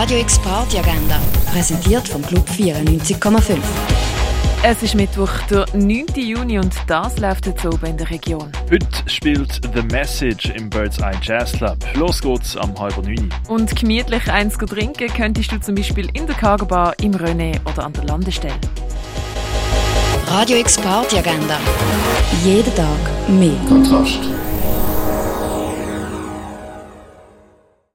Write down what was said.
Radio X Party Agenda, präsentiert vom Club 94,5. Es ist Mittwoch, der 9. Juni und das läuft jetzt oben in der Region. Heute spielt The Message im Bird's Eye Jazz Club. Los geht's am halben neun. Und gemütlich eins trinken könntest du zum Beispiel in der Cargo Bar, im René oder an der Landestelle. Radio X Party Agenda. Jeden Tag mehr. Kontrast.